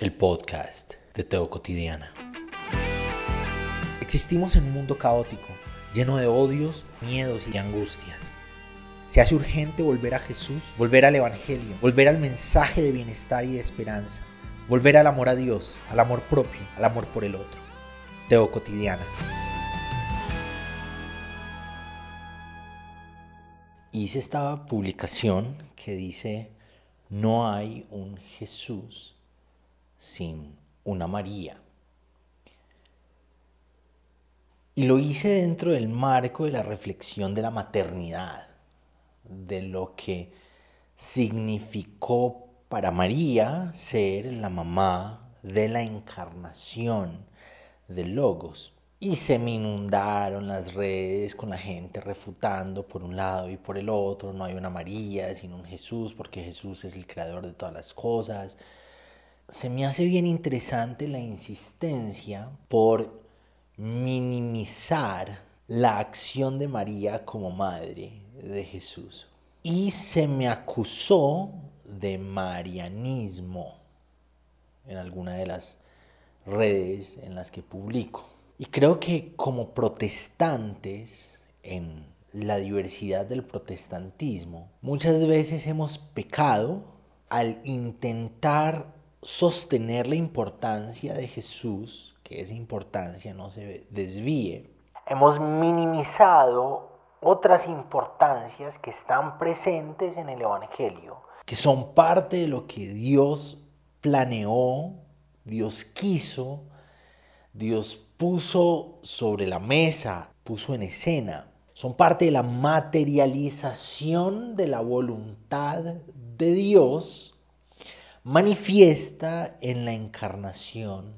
el podcast de Teo Cotidiana. Existimos en un mundo caótico, lleno de odios, miedos y angustias. Se hace urgente volver a Jesús, volver al Evangelio, volver al mensaje de bienestar y de esperanza, volver al amor a Dios, al amor propio, al amor por el otro. Teo Cotidiana. Hice esta publicación que dice, no hay un Jesús sin una María. Y lo hice dentro del marco de la reflexión de la maternidad, de lo que significó para María ser la mamá de la encarnación de Logos. Y se me inundaron las redes con la gente refutando por un lado y por el otro, no hay una María, sino un Jesús, porque Jesús es el creador de todas las cosas. Se me hace bien interesante la insistencia por minimizar la acción de María como madre de Jesús. Y se me acusó de marianismo en alguna de las redes en las que publico. Y creo que como protestantes en la diversidad del protestantismo, muchas veces hemos pecado al intentar sostener la importancia de Jesús, que esa importancia no se desvíe. Hemos minimizado otras importancias que están presentes en el Evangelio, que son parte de lo que Dios planeó, Dios quiso, Dios puso sobre la mesa, puso en escena. Son parte de la materialización de la voluntad de Dios manifiesta en la encarnación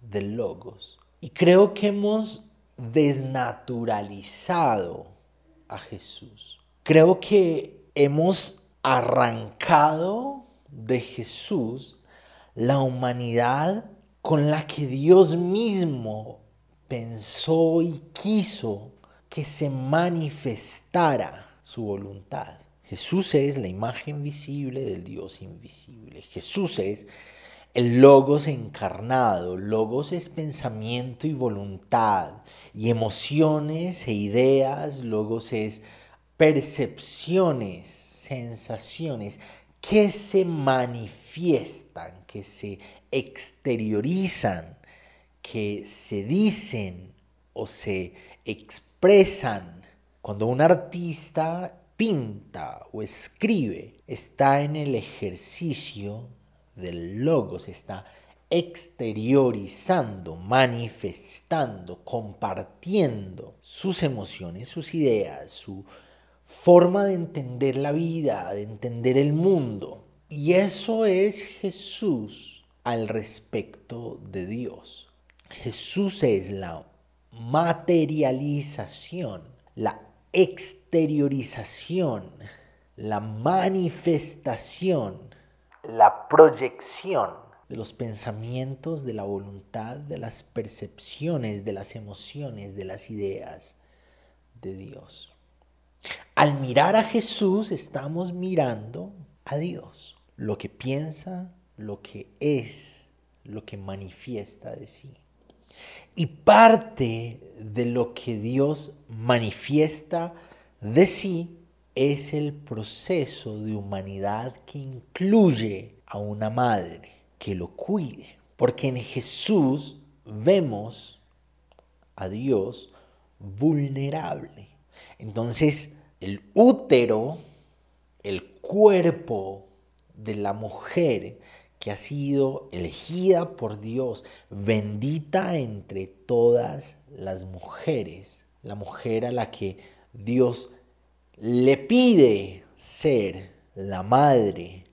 del Logos. Y creo que hemos desnaturalizado a Jesús. Creo que hemos arrancado de Jesús la humanidad con la que Dios mismo pensó y quiso que se manifestara su voluntad. Jesús es la imagen visible del Dios invisible. Jesús es el logos encarnado. Logos es pensamiento y voluntad y emociones e ideas. Logos es percepciones, sensaciones que se manifiestan, que se exteriorizan que se dicen o se expresan cuando un artista pinta o escribe, está en el ejercicio del logos, está exteriorizando, manifestando, compartiendo sus emociones, sus ideas, su forma de entender la vida, de entender el mundo. Y eso es Jesús al respecto de Dios. Jesús es la materialización, la exteriorización, la manifestación, la proyección de los pensamientos, de la voluntad, de las percepciones, de las emociones, de las ideas de Dios. Al mirar a Jesús estamos mirando a Dios, lo que piensa, lo que es, lo que manifiesta de sí. Y parte de lo que Dios manifiesta de sí es el proceso de humanidad que incluye a una madre que lo cuide. Porque en Jesús vemos a Dios vulnerable. Entonces, el útero, el cuerpo de la mujer que ha sido elegida por Dios, bendita entre todas las mujeres, la mujer a la que Dios le pide ser la madre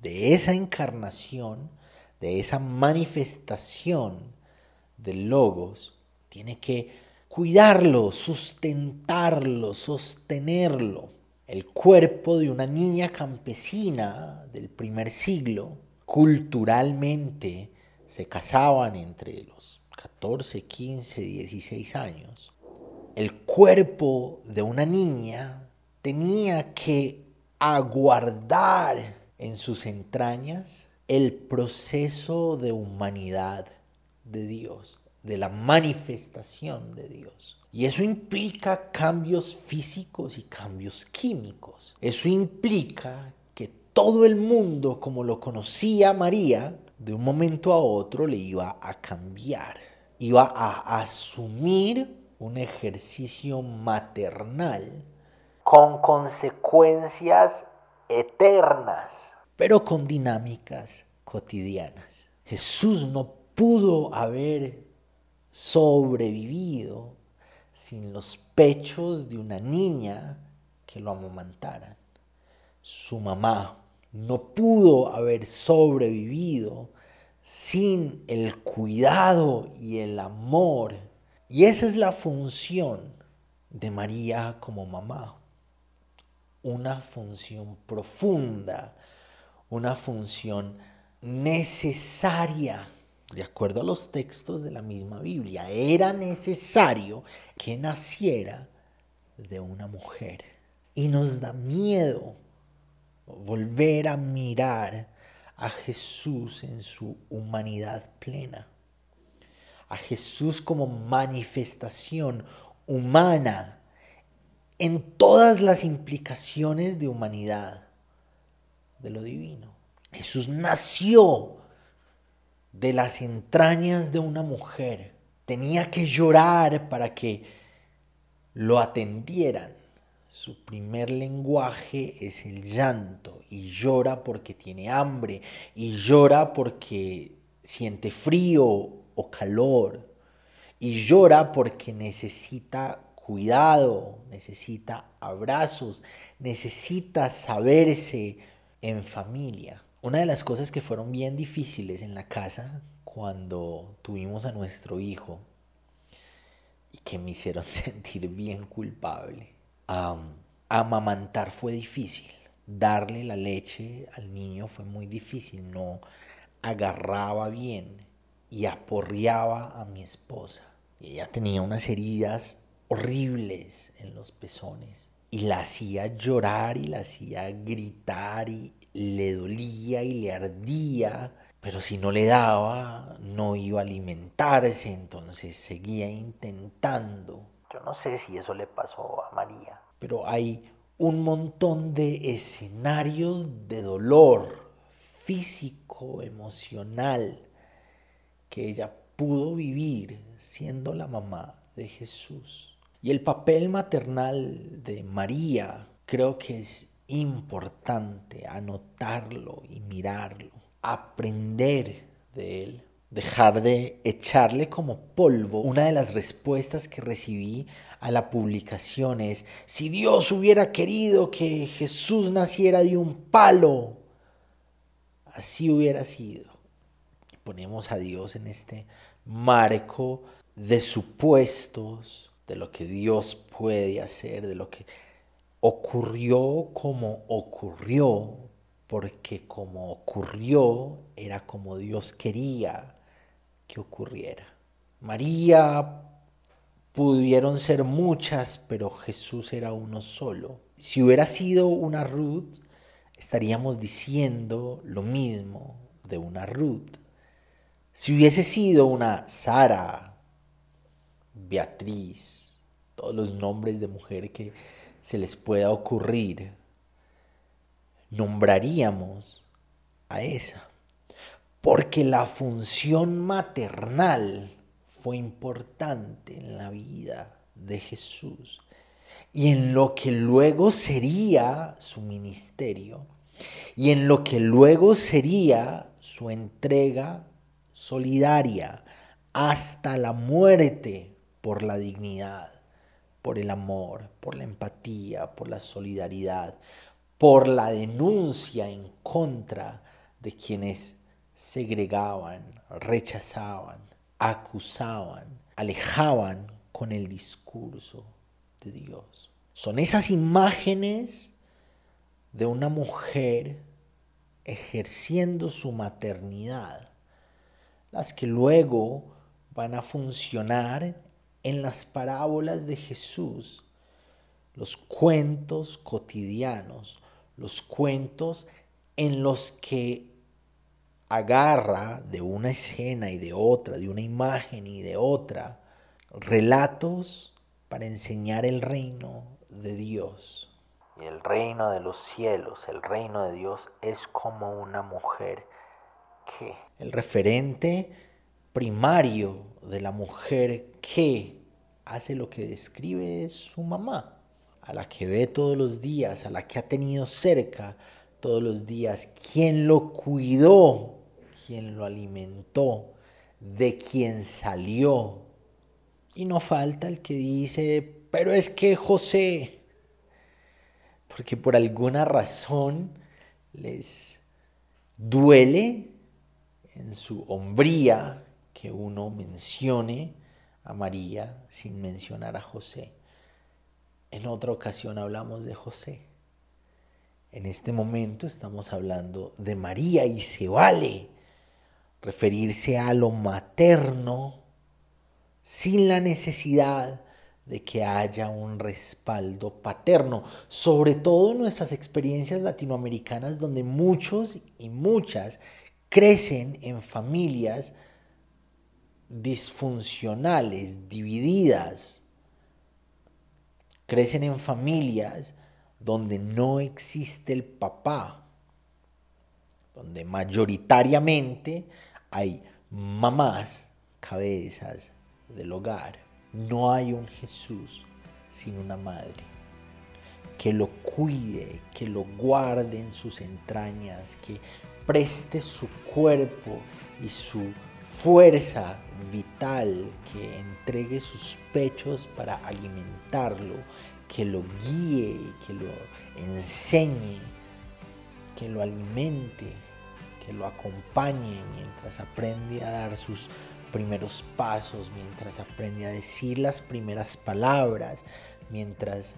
de esa encarnación, de esa manifestación del Logos, tiene que cuidarlo, sustentarlo, sostenerlo. El cuerpo de una niña campesina del primer siglo culturalmente se casaban entre los 14, 15, 16 años, el cuerpo de una niña tenía que aguardar en sus entrañas el proceso de humanidad de Dios, de la manifestación de Dios. Y eso implica cambios físicos y cambios químicos. Eso implica todo el mundo, como lo conocía María, de un momento a otro le iba a cambiar. Iba a asumir un ejercicio maternal con consecuencias eternas, pero con dinámicas cotidianas. Jesús no pudo haber sobrevivido sin los pechos de una niña que lo amamantaran. Su mamá no pudo haber sobrevivido sin el cuidado y el amor. Y esa es la función de María como mamá. Una función profunda, una función necesaria, de acuerdo a los textos de la misma Biblia. Era necesario que naciera de una mujer. Y nos da miedo volver a mirar a Jesús en su humanidad plena, a Jesús como manifestación humana en todas las implicaciones de humanidad, de lo divino. Jesús nació de las entrañas de una mujer, tenía que llorar para que lo atendieran su primer lenguaje es el llanto y llora porque tiene hambre y llora porque siente frío o calor y llora porque necesita cuidado, necesita abrazos, necesita saberse en familia. Una de las cosas que fueron bien difíciles en la casa cuando tuvimos a nuestro hijo y que me hicieron sentir bien culpable amamantar fue difícil. Darle la leche al niño fue muy difícil. No agarraba bien y aporreaba a mi esposa. ella tenía unas heridas horribles en los pezones. Y la hacía llorar y la hacía gritar y le dolía y le ardía. Pero si no le daba, no iba a alimentarse, entonces seguía intentando. No sé si eso le pasó a María, pero hay un montón de escenarios de dolor físico, emocional, que ella pudo vivir siendo la mamá de Jesús. Y el papel maternal de María creo que es importante anotarlo y mirarlo, aprender de él dejar de echarle como polvo. Una de las respuestas que recibí a la publicación es, si Dios hubiera querido que Jesús naciera de un palo, así hubiera sido. Ponemos a Dios en este marco de supuestos, de lo que Dios puede hacer, de lo que ocurrió como ocurrió, porque como ocurrió era como Dios quería que ocurriera. María pudieron ser muchas, pero Jesús era uno solo. Si hubiera sido una Ruth, estaríamos diciendo lo mismo de una Ruth. Si hubiese sido una Sara, Beatriz, todos los nombres de mujer que se les pueda ocurrir, nombraríamos a esa porque la función maternal fue importante en la vida de Jesús y en lo que luego sería su ministerio y en lo que luego sería su entrega solidaria hasta la muerte por la dignidad, por el amor, por la empatía, por la solidaridad, por la denuncia en contra de quienes segregaban, rechazaban, acusaban, alejaban con el discurso de Dios. Son esas imágenes de una mujer ejerciendo su maternidad las que luego van a funcionar en las parábolas de Jesús, los cuentos cotidianos, los cuentos en los que agarra de una escena y de otra, de una imagen y de otra, relatos para enseñar el reino de Dios. Y el reino de los cielos, el reino de Dios es como una mujer que... El referente primario de la mujer que hace lo que describe es su mamá, a la que ve todos los días, a la que ha tenido cerca todos los días, quien lo cuidó, quien lo alimentó, de quien salió. Y no falta el que dice, pero es que José, porque por alguna razón les duele en su hombría que uno mencione a María sin mencionar a José. En otra ocasión hablamos de José. En este momento estamos hablando de María y se vale referirse a lo materno sin la necesidad de que haya un respaldo paterno, sobre todo en nuestras experiencias latinoamericanas donde muchos y muchas crecen en familias disfuncionales, divididas, crecen en familias donde no existe el papá, donde mayoritariamente hay mamás, cabezas del hogar. No hay un Jesús sin una madre que lo cuide, que lo guarde en sus entrañas, que preste su cuerpo y su fuerza vital, que entregue sus pechos para alimentarlo, que lo guíe, que lo enseñe, que lo alimente, que lo acompañe mientras aprende a dar sus primeros pasos, mientras aprende a decir las primeras palabras, mientras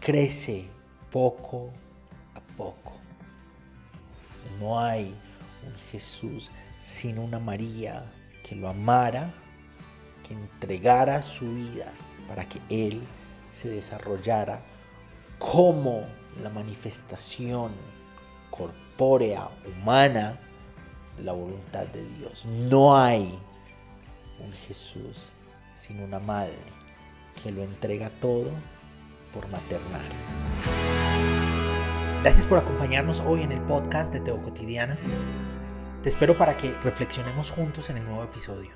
crece poco a poco. No hay un Jesús sin una María que lo amara, que entregara su vida para que Él se desarrollara como la manifestación corpórea, humana, la voluntad de Dios. No hay un Jesús sin una madre que lo entrega todo por maternar. Gracias por acompañarnos hoy en el podcast de Teo Cotidiana. Te espero para que reflexionemos juntos en el nuevo episodio.